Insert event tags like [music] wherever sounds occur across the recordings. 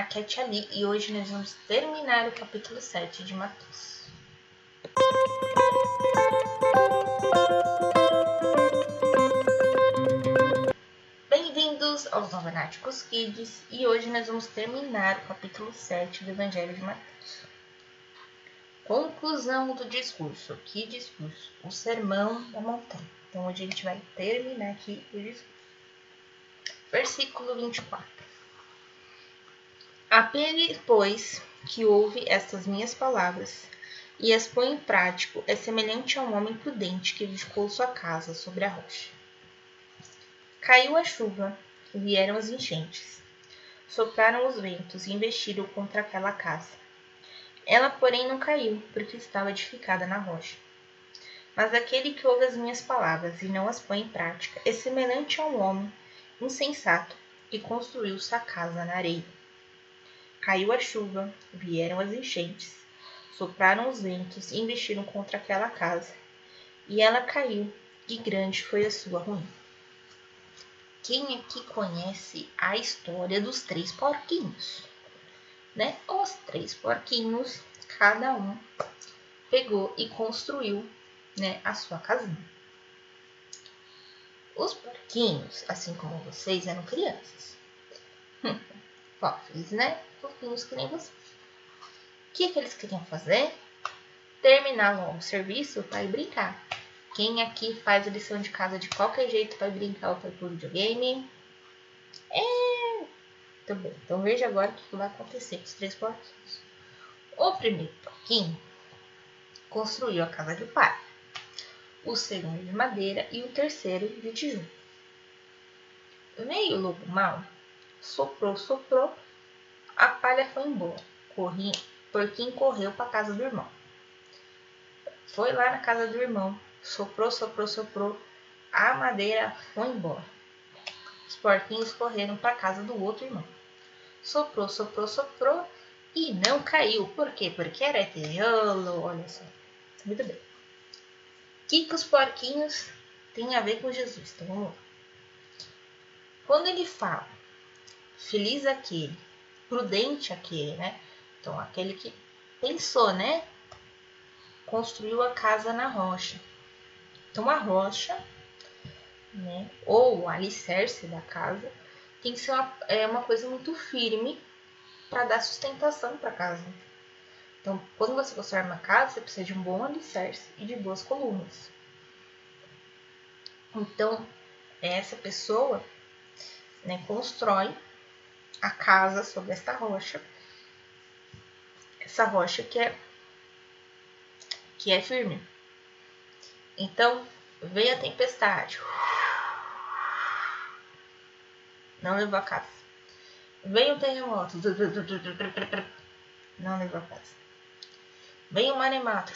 é Tia Ali e hoje nós vamos terminar o capítulo 7 de Mateus. Bem-vindos aos Novenáticos Kids e hoje nós vamos terminar o capítulo 7 do Evangelho de Mateus. Conclusão do discurso. Que discurso? O Sermão da Montanha. Então hoje a gente vai terminar aqui o discurso. Versículo 24. Aquele, pois, que ouve estas minhas palavras e as põe em prático é semelhante a um homem prudente que edificou sua casa sobre a rocha. Caiu a chuva, vieram as enchentes, sopraram os ventos e investiram contra aquela casa. Ela, porém, não caiu, porque estava edificada na rocha. Mas aquele que ouve as minhas palavras e não as põe em prática é semelhante a um homem insensato que construiu sua casa na areia. Caiu a chuva, vieram as enchentes, sopraram os ventos e investiram contra aquela casa. E ela caiu, e grande foi a sua ruína. Quem aqui conhece a história dos três porquinhos? Né? Os três porquinhos, cada um pegou e construiu né, a sua casinha. Os porquinhos, assim como vocês, eram crianças. Fofes, né? Fofinhos vocês. O que, que eles queriam fazer? Terminar logo o serviço para ir brincar. Quem aqui faz a lição de casa de qualquer jeito para brincar ou ir pro videogame? É. Tá bom. Então veja agora o que vai acontecer com os três porquinhos. O primeiro porquinho construiu a casa de pai o segundo de madeira e o terceiro de tijolo. Veio o lobo mau, soprou, soprou, a palha foi embora. Corri, porquinho correu para casa do irmão. Foi lá na casa do irmão, soprou, soprou, soprou, a madeira foi embora. Os porquinhos correram para casa do outro irmão. Soprou, soprou, soprou e não caiu. Por quê? Porque era tijolo, olha só. Muito bem que, que os porquinhos têm a ver com Jesus? Então vamos lá. Quando ele fala, feliz aquele, prudente aquele, né? Então aquele que pensou, né? Construiu a casa na rocha. Então a rocha, né? Ou o alicerce da casa tem que ser uma, é uma coisa muito firme para dar sustentação para a casa. Então, quando você constrói uma casa, você precisa de um bom alicerce e de boas colunas. Então, essa pessoa né, constrói a casa sobre esta rocha. Essa rocha que é, que é firme. Então, veio a tempestade. Não levou a casa. Veio o terremoto. Não levou a casa. Veio o maremoto.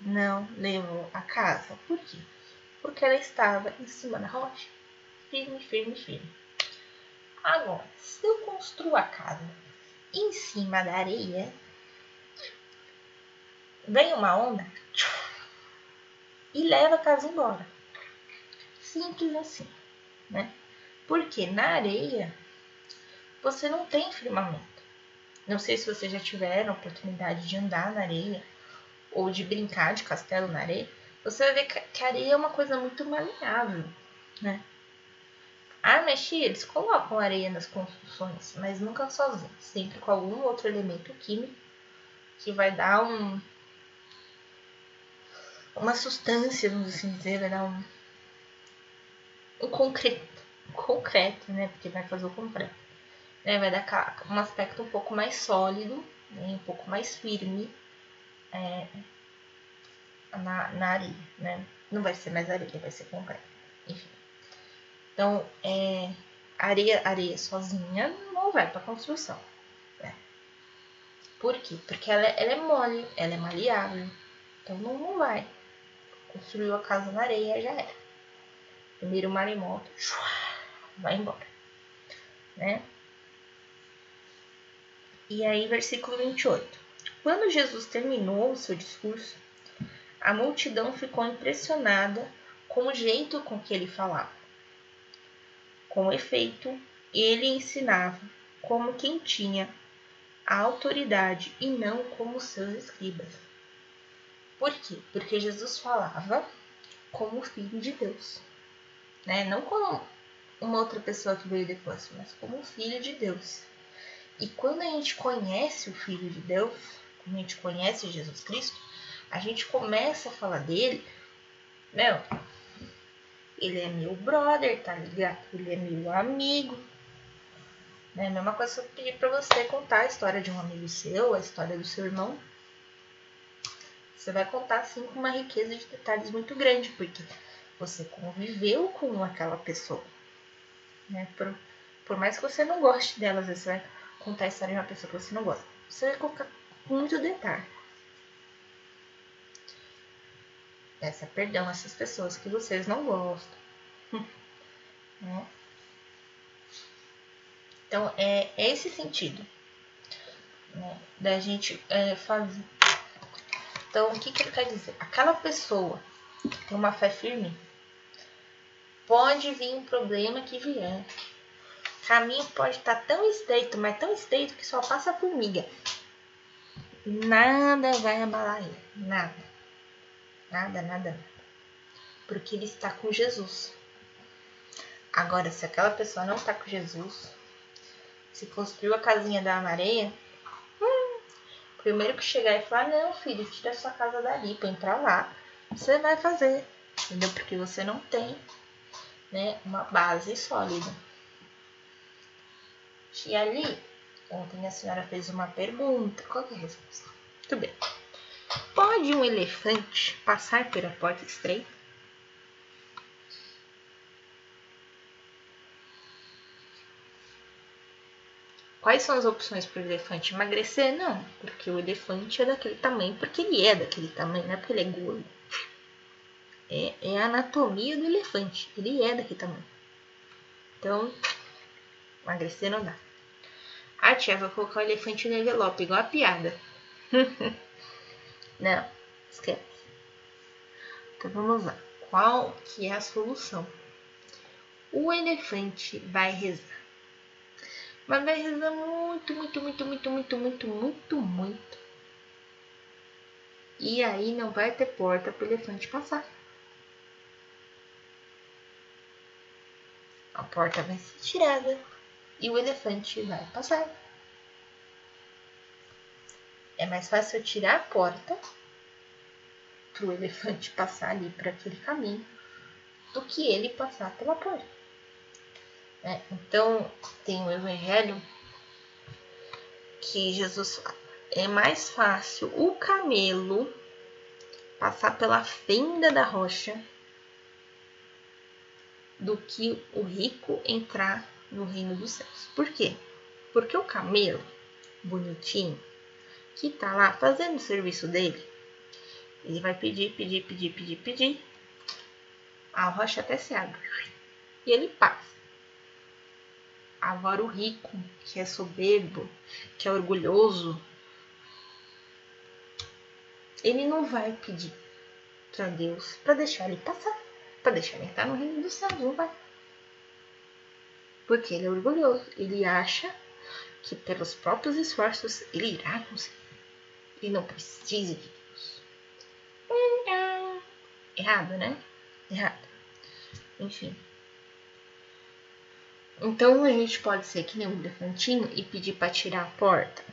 Não levou a casa. Por quê? Porque ela estava em cima da rocha. Firme, firme, firme. Agora, se eu construo a casa em cima da areia, vem uma onda e leva a casa embora. Simples assim, né? Porque na areia você não tem firmamento. Não sei se vocês já tiveram a oportunidade de andar na areia ou de brincar de castelo na areia. Você vai ver que a areia é uma coisa muito maleável, né? Ah, mexi, eles colocam areia nas construções, mas nunca sozinhos, sempre com algum outro elemento químico que vai dar um uma substância, vamos assim dizer, vai dar um, um concreto, concreto, né? Porque vai fazer o concreto né, vai dar um aspecto um pouco mais sólido, né, um pouco mais firme é, na, na areia, né? Não vai ser mais areia, vai ser concreto, enfim. Então, é, areia, areia sozinha não vai para construção. Né? Por quê? Porque ela, ela é mole, ela é maleável, então não, não vai. Construiu a casa na areia, já era. Primeiro maremoto, [sniffs] vai embora, né? E aí, versículo 28. Quando Jesus terminou o seu discurso, a multidão ficou impressionada com o jeito com que ele falava. Com efeito, ele ensinava como quem tinha a autoridade e não como seus escribas. Por quê? Porque Jesus falava como filho de Deus, né? Não como uma outra pessoa que veio depois, mas como filho de Deus. E quando a gente conhece o filho de Deus, quando a gente conhece Jesus Cristo, a gente começa a falar dele, meu, ele é meu brother, tá ligado? Ele é meu amigo. Né? A mesma coisa se eu pedir pra você contar a história de um amigo seu, a história do seu irmão. Você vai contar assim com uma riqueza de detalhes muito grande, porque você conviveu com aquela pessoa. Né? Por, por mais que você não goste dela, às vezes você vai contar a história de uma pessoa que você não gosta. Você vai colocar muito detalhe. Peça perdão a essas pessoas que vocês não gostam. [laughs] né? Então, é, esse sentido né, da gente é, fazer. Então, o que, que ele quer dizer? Aquela pessoa que tem uma fé firme, pode vir um problema que vier. O caminho pode estar tão estreito, mas tão estreito que só passa formiga. Nada vai abalar ele. Nada. Nada, nada. Porque ele está com Jesus. Agora, se aquela pessoa não está com Jesus, se construiu a casinha da areia, hum, primeiro que chegar e falar, não, filho, tira sua casa dali para entrar lá. Você vai fazer, entendeu? Porque você não tem né, uma base sólida. E ali, ontem a senhora fez uma pergunta. Qual é a resposta? Muito bem. Pode um elefante passar pela porta estreita? Quais são as opções para o elefante emagrecer? Não, porque o elefante é daquele tamanho, porque ele é daquele tamanho, não é porque ele é gordo. É, é a anatomia do elefante, ele é daquele tamanho. Então, emagrecer não dá. Ah, tia, vou colocar o elefante no envelope, igual a piada. [laughs] não, esquece. Então vamos lá. Qual que é a solução? O elefante vai rezar mas vai rezar muito, muito, muito, muito, muito, muito, muito, muito. E aí não vai ter porta para o elefante passar. A porta vai ser tirada e o elefante vai passar. É mais fácil eu tirar a porta para o elefante passar ali para aquele caminho do que ele passar pela porta. Né? Então, tem o evangelho que Jesus fala. É mais fácil o camelo passar pela fenda da rocha do que o rico entrar no reino dos céus. Por quê? Porque o camelo, bonitinho, que tá lá fazendo o serviço dele, ele vai pedir, pedir, pedir, pedir, pedir. A rocha até se abre. E ele passa. Agora o rico, que é soberbo, que é orgulhoso, ele não vai pedir para Deus para deixar ele passar, para deixar ele entrar no reino dos céus, não vai. Porque ele é orgulhoso, ele acha que pelos próprios esforços ele irá conseguir. Ele não precisa de Deus. Errado, né? Errado. Enfim. Então a gente pode ser que nem um elefantinho e pedir para tirar a porta.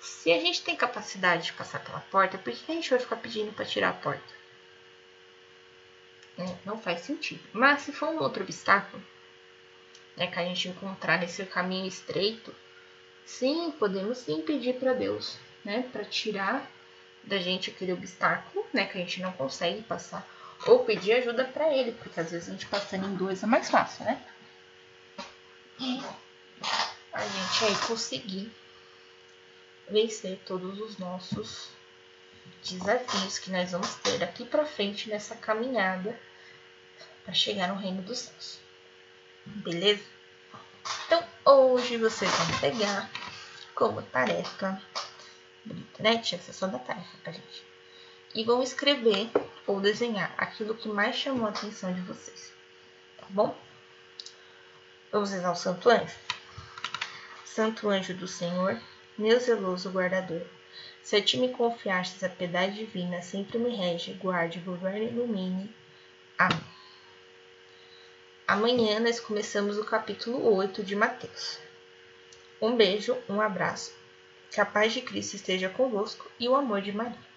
Se a gente tem capacidade de passar pela porta, por que a gente vai ficar pedindo para tirar a porta? É, não faz sentido. Mas se for um outro obstáculo, né, que a gente encontrar nesse caminho estreito, sim, podemos sim pedir para Deus, né, para tirar da gente aquele obstáculo, né, que a gente não consegue passar, ou pedir ajuda para ele, porque às vezes a gente passando em dois é mais fácil, né? E a gente aí conseguir vencer todos os nossos desafios que nós vamos ter daqui para frente nessa caminhada para chegar no reino dos céus. Beleza? Então, hoje vocês vão pegar como tarefa bonita, né? Tinha sessão da tarefa pra gente. E vão escrever ou desenhar aquilo que mais chamou a atenção de vocês, tá bom? Vamos rezar o Santo Anjo? Santo Anjo do Senhor, meu zeloso guardador, se a ti me confiastes a piedade divina, sempre me rege, guarde, governe e ilumine. Amém. Amanhã nós começamos o capítulo 8 de Mateus. Um beijo, um abraço. Que a paz de Cristo esteja convosco e o amor de Maria.